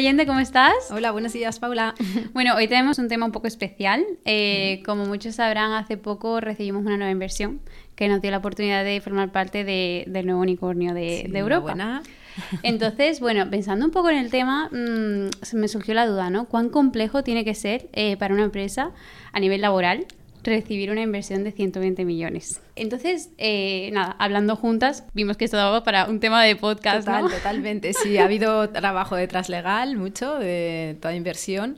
Allende, ¿cómo estás? Hola, buenos días, Paula. Bueno, hoy tenemos un tema un poco especial. Eh, como muchos sabrán, hace poco recibimos una nueva inversión que nos dio la oportunidad de formar parte del nuevo unicornio de, Europa. Buena. Entonces, bueno, pensando un poco en el tema, mm, me surgió la duda, ¿no? ¿Cuán complejo tiene que ser eh, para una empresa a nivel laboral recibir una inversión de 120 millones. Entonces, eh, nada, hablando juntas, vimos que esto daba para un tema de podcast. Totalmente, sí, ha habido trabajo detrás legal, mucho, de toda inversión.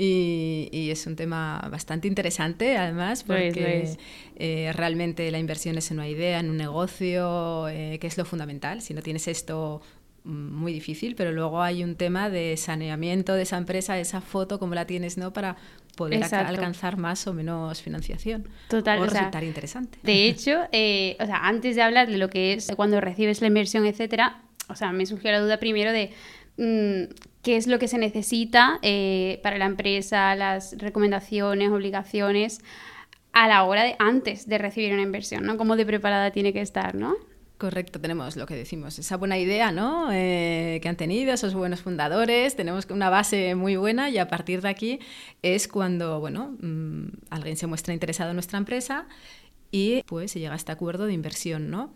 Y, es un tema bastante interesante, además, porque eh, realmente la inversión es en una idea, en un negocio, eh, que es lo fundamental. Si no tienes esto muy difícil, pero luego hay un tema de saneamiento de esa empresa, esa foto, como la tienes, ¿no? Para poder alcanzar más o menos financiación. Total. O, resultar interesante. De hecho, eh, o sea, antes de hablar de lo que es cuando recibes la inversión, etcétera, o sea, me surgió la duda primero de mm, qué es lo que se necesita eh, para la empresa, las recomendaciones, obligaciones a la hora de antes de recibir una inversión, ¿no? Cómo de preparada tiene que estar, ¿no? Correcto, tenemos lo que decimos, esa buena idea ¿no? Eh, que han tenido esos buenos fundadores, tenemos una base muy buena y a partir de aquí es cuando bueno, mm, alguien se muestra interesado en nuestra empresa y pues se llega a este acuerdo de inversión, ¿no?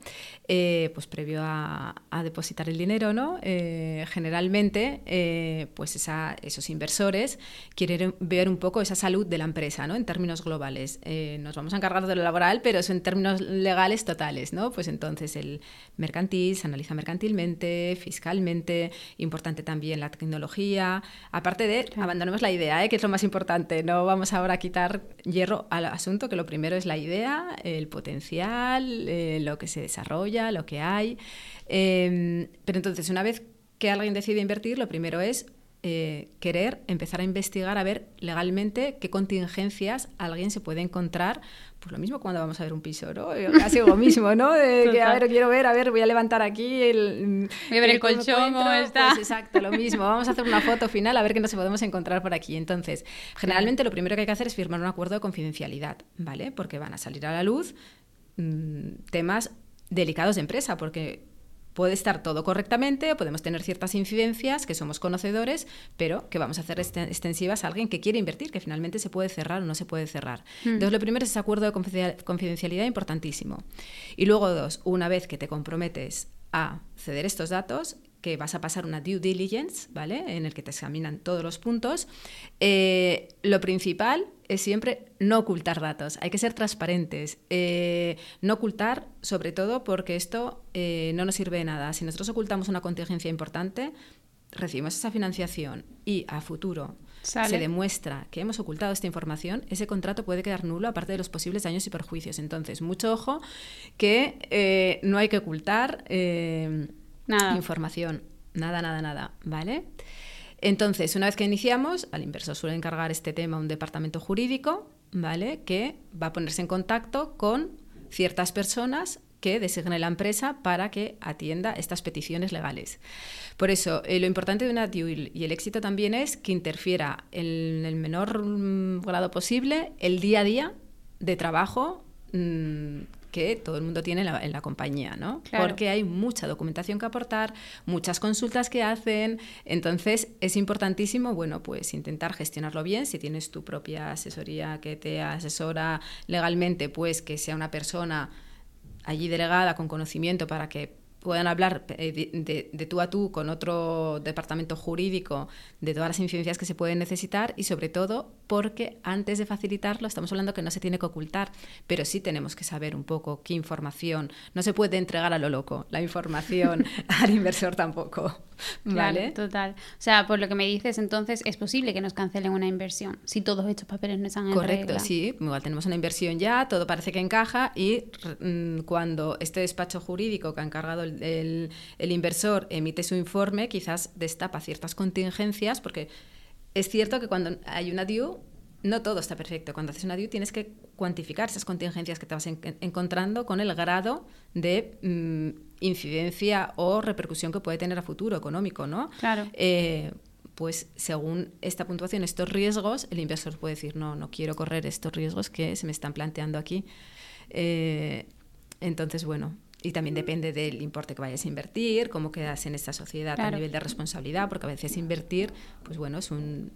Eh, pues previo a, depositar el dinero, ¿no? Eh, generalmente, eh, pues esos inversores quieren ver un poco esa salud de la empresa, ¿no? En términos globales. nos vamos a encargar de lo laboral, pero eso en términos legales totales, ¿no? Pues entonces el mercantil se analiza mercantilmente, fiscalmente, importante también la tecnología. Aparte de, abandonemos la idea, que es lo más importante, no vamos ahora a quitar hierro al asunto, que lo primero es la idea, el potencial, eh, lo que se desarrolla, lo que hay. Em, pero entonces, una vez que alguien decide invertir, lo primero es eh, querer empezar a investigar, a ver legalmente qué contingencias alguien se puede encontrar. Pues lo mismo cuando vamos a ver un piso, ¿no? Casi lo mismo, ¿no? De que, a ver, quiero ver, a ver, voy a levantar aquí el... Voy a ver el colchón, cómo está. Pues exacto, lo mismo. Vamos a hacer una foto final a ver qué nos podemos encontrar por aquí. Entonces, generalmente lo primero que hay que hacer es firmar un acuerdo de confidencialidad, ¿vale? Porque van a salir a la luz mm, temas delicados de empresa, porque Puede estar todo correctamente o podemos tener ciertas incidencias que somos conocedores, pero que vamos a hacer extensivas a alguien que quiere invertir, que finalmente se puede cerrar o no se puede cerrar. Hmm. Entonces, lo primero es ese acuerdo de confidencialidad importantísimo. Y luego, dos, una vez que te comprometes a ceder estos datos, que vas a pasar una due diligence, ¿vale? En el que te examinan todos los puntos. Eh, lo principal es siempre no ocultar datos, hay que ser transparentes, eh, no ocultar sobre todo porque esto eh, no nos sirve de nada. Si nosotros ocultamos una contingencia importante, recibimos esa financiación y a futuro se demuestra que hemos ocultado esta información, ese contrato puede quedar nulo aparte de los posibles daños y perjuicios. Entonces, mucho ojo que no hay que ocultar Nada. información. Nada, nada, nada, ¿vale? Entonces, una vez que iniciamos, al inversor suele encargar este tema a un departamento jurídico, ¿vale? Que va a ponerse en contacto con ciertas personas que designe la empresa para que atienda estas peticiones legales. Por eso, eh, lo importante de una deal y el éxito también es que interfiera en el menor mm, grado posible el día a día de trabajo mm, que todo el mundo tiene en la, compañía, ¿no? Porque hay mucha documentación que aportar, muchas consultas que hacen, entonces es importantísimo, bueno, pues intentar gestionarlo bien, si tienes tu propia asesoría que te asesora legalmente, pues que sea una persona allí delegada con conocimiento para que puedan hablar eh, de, tú a tú con otro departamento jurídico de todas las incidencias que se pueden necesitar y sobre todo porque antes de facilitarlo estamos hablando que no se tiene que ocultar, pero sí tenemos que saber un poco qué información. No se puede entregar a lo loco la información al inversor tampoco. ¿Vale? total. O sea, por lo que me dices, entonces es posible que nos cancelen una inversión si todos estos papeles no están en Correcto, sí. Igual tenemos una inversión ya, todo parece que encaja y mm, cuando este despacho jurídico que ha encargado el, el inversor emite su informe, quizás destapa ciertas contingencias porque es cierto que cuando hay una DIU, no todo está perfecto. Cuando haces una DIU tienes que cuantificar esas contingencias que te vas encontrando con el grado de mm, incidencia o repercusión que puede tener a futuro económico, ¿no? Claro. Eh, pues según esta puntuación, estos riesgos, el inversor puede decir, no, no quiero correr estos riesgos que se me están planteando aquí. Eh, entonces, bueno, y también depende del importe que vayas a invertir, cómo quedas en esta sociedad a nivel de responsabilidad, porque a veces invertir, pues bueno, es un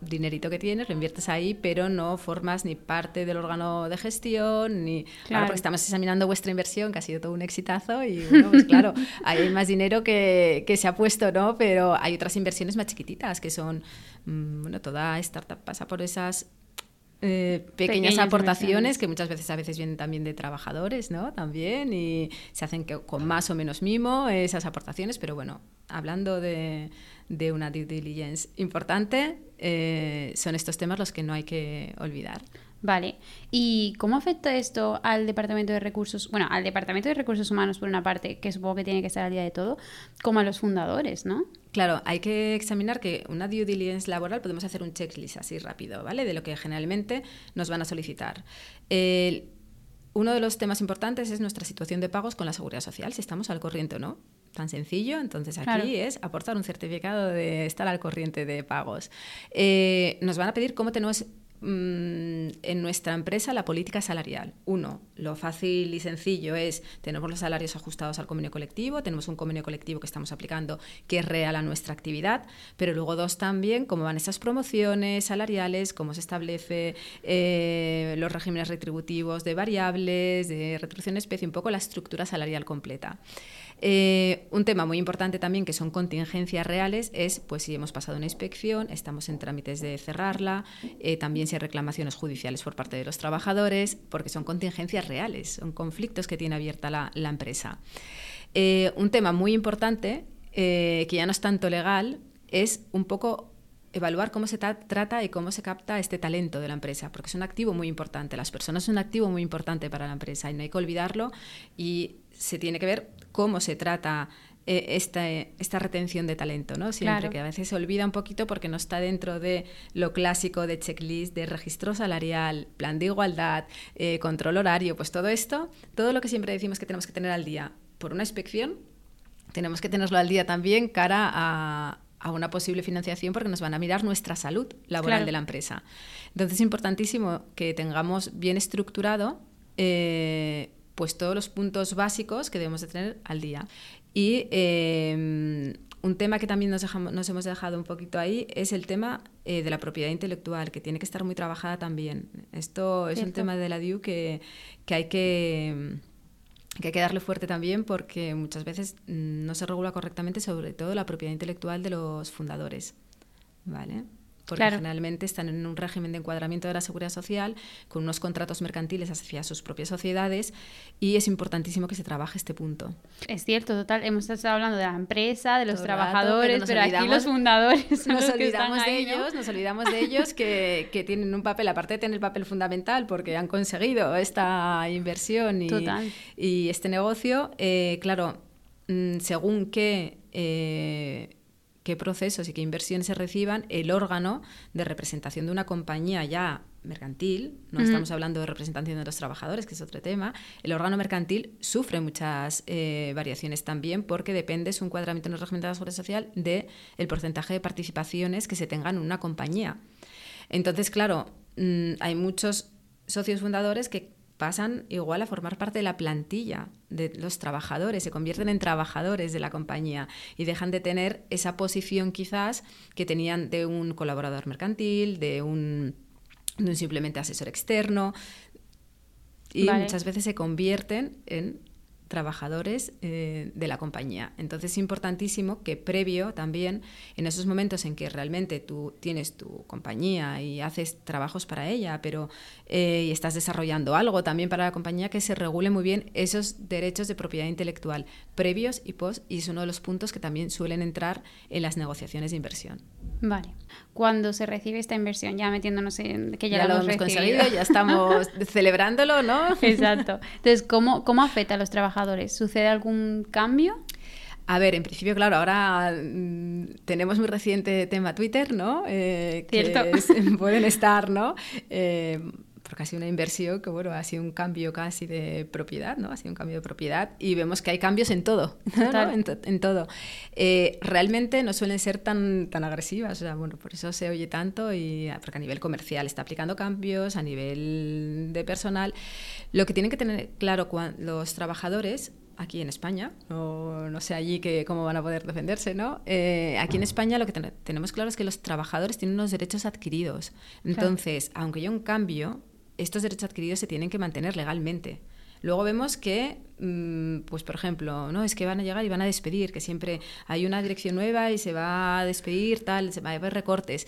dinerito que tienes, lo inviertes ahí, pero no formas ni parte del órgano de gestión, ni... Claro. porque estamos examinando vuestra inversión, que ha sido todo un exitazo, y bueno, pues claro, hay más dinero que, que, se ha puesto, ¿no? Pero hay otras inversiones más chiquititas, que son, mm, bueno, toda startup pasa por esas eh, pequeñas, aportaciones que muchas veces a veces vienen también de trabajadores, ¿no? También y se hacen que, con más o menos mimo esas aportaciones, pero bueno, hablando de, de una due diligence importante, eh, son estos temas los que no hay que olvidar. Vale. ¿Y cómo afecta esto al Departamento de Recursos, bueno, al Departamento de Recursos Humanos por una parte, que supongo que tiene que estar al día de todo, como a los fundadores, ¿no? Claro, hay que examinar que una due diligence laboral podemos hacer un checklist así rápido, ¿vale? De lo que generalmente nos van a solicitar. uno de los temas importantes es nuestra situación de pagos con la seguridad social, si estamos al corriente o no. Tan sencillo, entonces aquí es aportar un certificado de estar al corriente de pagos. Eh, nos van a pedir cómo tenemos Mm, en nuestra empresa la política salarial. Uno, lo fácil y sencillo es, tenemos los salarios ajustados al convenio colectivo, tenemos un convenio colectivo que estamos aplicando que es real a nuestra actividad, pero luego dos también, cómo van esas promociones salariales, cómo se establece eh, los regímenes retributivos de variables, de retribución especie, un poco la estructura salarial completa. Eh, un tema muy importante también, que son contingencias reales, es pues si hemos pasado una inspección, estamos en trámites de cerrarla, eh, también si hay reclamaciones judiciales por parte de los trabajadores, porque son contingencias reales, son conflictos que tiene abierta la, empresa. Eh, un tema muy importante, que ya no es tanto legal, es un poco evaluar cómo se trata y cómo se capta este talento de la empresa, porque es un activo muy importante. Las personas son un activo muy importante para la empresa y no hay que olvidarlo y se tiene que ver cómo se trata eh, esta, esta, retención de talento, ¿no? Siempre que a veces se olvida un poquito porque no está dentro de lo clásico de checklist, de registro salarial, plan de igualdad, eh, control horario, pues todo esto, todo lo que siempre decimos que tenemos que tener al día por una inspección, tenemos que tenerlo al día también cara a, a una posible financiación porque nos van a mirar nuestra salud laboral de la empresa. Entonces es importantísimo que tengamos bien estructurado eh, pues todos los puntos básicos que debemos de tener al día. Y eh, un tema que también nos, dejamos, nos, hemos dejado un poquito ahí es el tema eh, de la propiedad intelectual, que tiene que estar muy trabajada también. Esto es un tema de la DIU que, que hay que que hay que darle fuerte también porque muchas veces mm, no se regula correctamente sobre todo la propiedad intelectual de los fundadores. ¿Vale? Porque generalmente están en un régimen de encuadramiento de la seguridad social, con unos contratos mercantiles hacia sus propias sociedades, y es importantísimo que se trabaje este punto. Es cierto, total. Hemos estado hablando de la empresa, de los trabajadores, pero aquí los fundadores nos olvidamos de ellos, nos olvidamos de ellos que, que, tienen un papel, aparte de tener el papel fundamental, porque han conseguido esta inversión y, y este negocio, eh, claro, mm, según qué eh, qué procesos y qué inversiones se reciban, el órgano de representación de una compañía ya mercantil, no estamos hablando de representación de los trabajadores, que es otro tema, el órgano mercantil sufre muchas eh, variaciones también porque depende su encuadramiento en el régimen de la seguridad social del el porcentaje de participaciones que se tengan en una compañía. Entonces, claro, mm, hay muchos socios fundadores que pasan igual a formar parte de la plantilla de los trabajadores, se convierten en trabajadores de la compañía y dejan de tener esa posición quizás que tenían de un colaborador mercantil, de un, simplemente asesor externo. Y muchas veces se convierten en trabajadores eh, de la compañía. Entonces es importantísimo que previo también, en esos momentos en que realmente tú tienes tu compañía y haces trabajos para ella, pero eh, y estás desarrollando algo también para la compañía, que se regule muy bien esos derechos de propiedad intelectual previos y post, y es uno de los puntos que también suelen entrar en las negociaciones de inversión. Vale. Cuando se recibe esta inversión, ya metiéndonos en que ya, lo hemos conseguido, ya estamos celebrándolo, ¿no? Exacto. Entonces, ¿cómo, ¿cómo afecta a los trabajadores? ¿Sucede algún cambio? A ver, en principio, claro, ahora mm, tenemos muy reciente tema Twitter, ¿no? Eh, Cierto. pueden estar, ¿no? Eh, porque ha sido una inversión que, bueno, ha sido un cambio casi de propiedad, ¿no? Ha sido un cambio de propiedad y vemos que hay cambios en todo, ¿no? en, todo. Eh, realmente no suelen ser tan, tan agresivas, o sea, bueno, por eso se oye tanto y porque a nivel comercial está aplicando cambios, a nivel de personal. Lo que tienen que tener claro los trabajadores aquí en España, o no sé allí que, cómo van a poder defenderse, ¿no? Eh, aquí en España lo que tenemos claro es que los trabajadores tienen unos derechos adquiridos. Entonces, aunque haya un cambio, estos derechos adquiridos se tienen que mantener legalmente. Luego vemos que, mm, pues por ejemplo, no es que van a llegar y van a despedir, que siempre hay una dirección nueva y se va a despedir, tal, se va a haber recortes.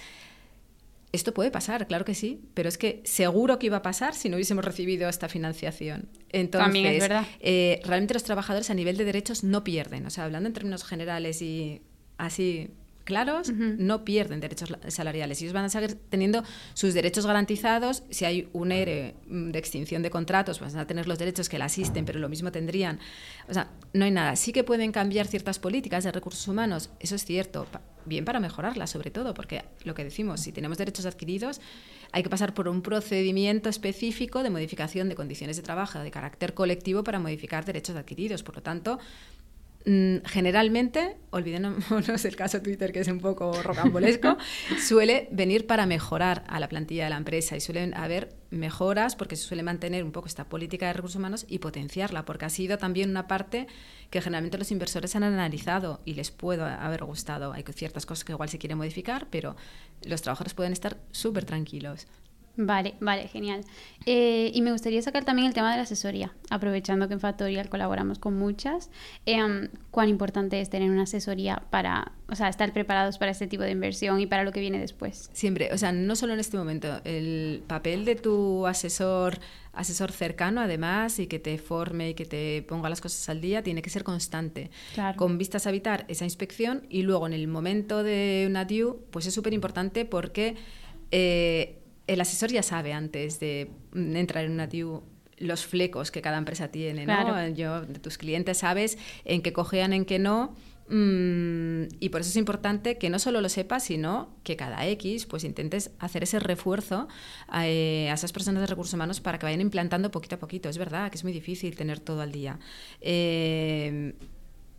Esto puede pasar, claro que sí, pero es que seguro que iba a pasar si no hubiésemos recibido esta financiación. Entonces, eh, realmente los trabajadores a nivel de derechos no pierden. O sea, hablando en términos generales y así claros, no pierden derechos salariales. Ellos van a seguir teniendo sus derechos garantizados. Si hay un ERE mm, de extinción de contratos, van a tener los derechos que la asisten, pero lo mismo tendrían. O sea, no hay nada. Sí que pueden cambiar ciertas políticas de recursos humanos, eso es cierto. Bien para mejorarlas, sobre todo, porque lo que decimos, si tenemos derechos adquiridos, hay que pasar por un procedimiento específico de modificación de condiciones de trabajo de carácter colectivo para modificar derechos adquiridos. Por lo tanto, generalmente, olvidémonos el caso Twitter, que es un poco rocambolesco, suele venir para mejorar a la plantilla de la empresa y suelen haber mejoras porque se suele mantener un poco esta política de recursos humanos y potenciarla, porque ha sido también una parte que generalmente los inversores han analizado y les puede haber gustado. Hay ciertas cosas que igual se quieren modificar, pero los trabajadores pueden estar súper tranquilos. Vale, vale, genial. Eh, y me gustaría sacar también el tema de la asesoría, aprovechando que en Factorial colaboramos con muchas. Em, ¿Cuán importante es tener una asesoría para, o sea, estar preparados para este tipo de inversión y para lo que viene después? Siempre, o sea, no solo en este momento, el papel de tu asesor, asesor cercano además y que te forme y que te ponga las cosas al día tiene que ser constante, con vistas a evitar esa inspección y luego en el momento de una due, pues es súper importante porque... Eh, el asesor ya sabe antes de entrar en una TIU los flecos que cada empresa tiene, ¿no? Yo, de tus clientes sabes en qué cojean, en qué no. Mm, y por eso es importante que no solo lo sepas, sino que cada X pues intentes hacer ese refuerzo eh, a, esas personas de recursos humanos para que vayan implantando poquito a poquito. Es verdad que es muy difícil tener todo al día. Eh,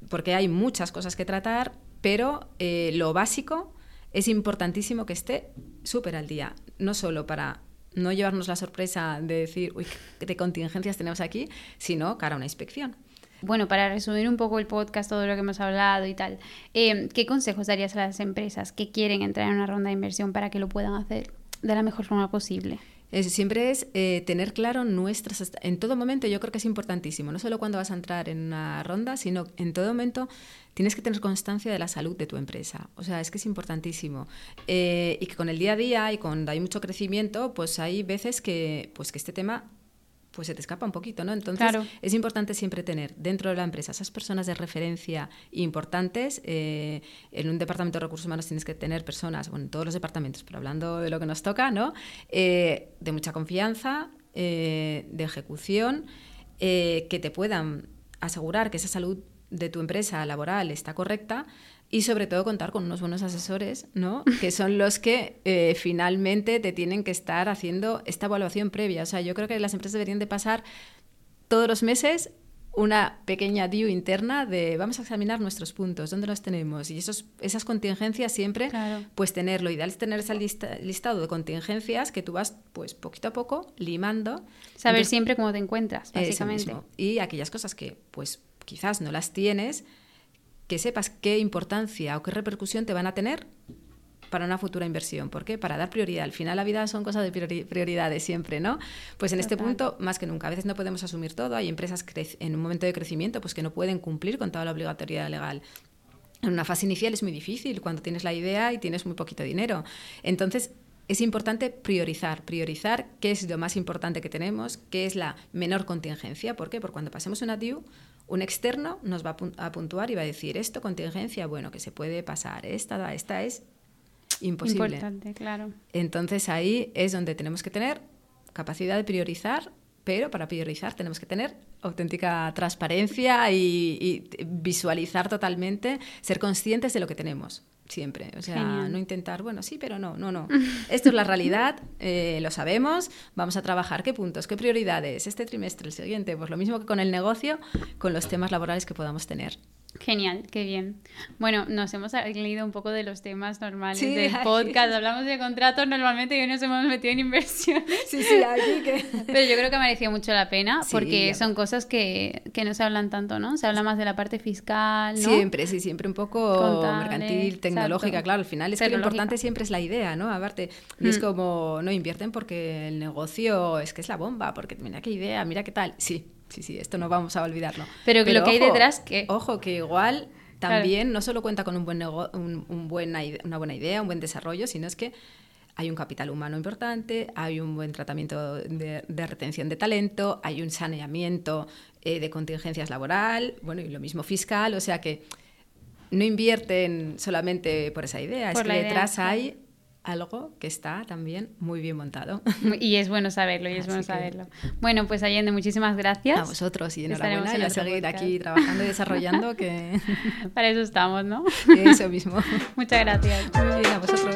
porque hay muchas cosas que tratar, pero eh, lo básico es importantísimo que esté súper al día, no solo para no llevarnos la sorpresa de decir, uy, qué contingencias tenemos aquí, sino cara a una inspección. Bueno, para resumir un poco el podcast, todo lo que hemos hablado y tal, eh, ¿qué consejos darías a las empresas que quieren entrar en una ronda de inversión para que lo puedan hacer de la mejor forma posible? Siempre es eh, tener claro nuestras... En todo momento yo creo que es importantísimo, no solo cuando vas a entrar en una ronda, sino en todo momento tienes que tener constancia de la salud de tu empresa. O sea, es que es importantísimo. Eh, y que con el día a día y cuando hay mucho crecimiento, pues hay veces que, pues que este tema pues se te escapa un poquito, ¿no? Entonces es importante siempre tener dentro de la empresa esas personas de referencia importantes. Eh, en un departamento de recursos humanos tienes que tener personas, bueno, en todos los departamentos, pero hablando de lo que nos toca, ¿no? Eh, de mucha confianza, de ejecución, que te puedan asegurar que esa salud de tu empresa laboral está correcta y sobre todo contar con unos buenos asesores, ¿no? que son los que eh, finalmente te tienen que estar haciendo esta evaluación previa. O sea, yo creo que las empresas deberían de pasar todos los meses una pequeña DIU interna de vamos a examinar nuestros puntos, dónde los tenemos y esos, esas contingencias siempre, pues tener, lo ideal es tener ese listado de contingencias que tú vas pues poquito a poco limando. Saber siempre cómo te encuentras, básicamente. Y aquellas cosas que pues quizás no las tienes, que sepas qué importancia o qué repercusión te van a tener para una futura inversión. ¿Por qué? Para dar prioridad. Al final la vida son cosas de prioridades siempre, ¿no? Pues en este punto, más que nunca, a veces no podemos asumir todo. Hay empresas en un momento de crecimiento pues que no pueden cumplir con toda la obligatoriedad legal. En una fase inicial es muy difícil cuando tienes la idea y tienes muy poquito dinero. Entonces, es importante priorizar, priorizar qué es lo más importante que tenemos, qué es la menor contingencia. ¿Por qué? Porque cuando pasemos una DIU, un externo nos va a puntuar y va a decir, esto contingencia, bueno, que se puede pasar, esta, esta es imposible. Importante, claro. Entonces ahí es donde tenemos que tener capacidad de priorizar, pero para priorizar tenemos que tener auténtica transparencia y visualizar totalmente, ser conscientes de lo que tenemos siempre. O sea, no intentar, bueno, sí, pero no, no, no. Esto es la realidad, eh, lo sabemos, vamos a trabajar qué puntos, qué prioridades, este trimestre, el siguiente, pues lo mismo que con el negocio, con los temas laborales que podamos tener. Genial, qué bien. Bueno, nos hemos leído un poco de los temas normales del podcast. Hablamos de contratos normalmente y hoy nos hemos metido en inversiones. Sí, sí, aquí que... Pero yo creo que ha merecido mucho la pena porque son cosas que, que, no se hablan tanto, ¿no? Se habla más de la parte fiscal, ¿no? Siempre, sí, siempre un poco mercantil, tecnológica, claro. Al final es que lo importante siempre es la idea, ¿no? Aparte, y es mm. como, no invierten porque el negocio es que es la bomba, porque mira qué idea, mira qué tal. Sí, sí, sí, esto no vamos a olvidarlo. Pero, lo que hay detrás, que... Ojo, que igual también no solo cuenta con un buen un, una buena idea, un buen desarrollo, sino es que hay un capital humano importante, hay un buen tratamiento de, retención de talento, hay un saneamiento eh, de contingencias laboral, bueno, y lo mismo fiscal, o sea que no invierten solamente por esa idea, es que detrás hay algo que está también muy bien montado. Y es bueno saberlo, y es bueno saberlo. Bueno, pues Allende, muchísimas gracias. A vosotros y enhorabuena y a seguir aquí trabajando y desarrollando que... Para eso estamos, ¿no? Eso mismo. Muchas gracias. Muy bien, a vosotros.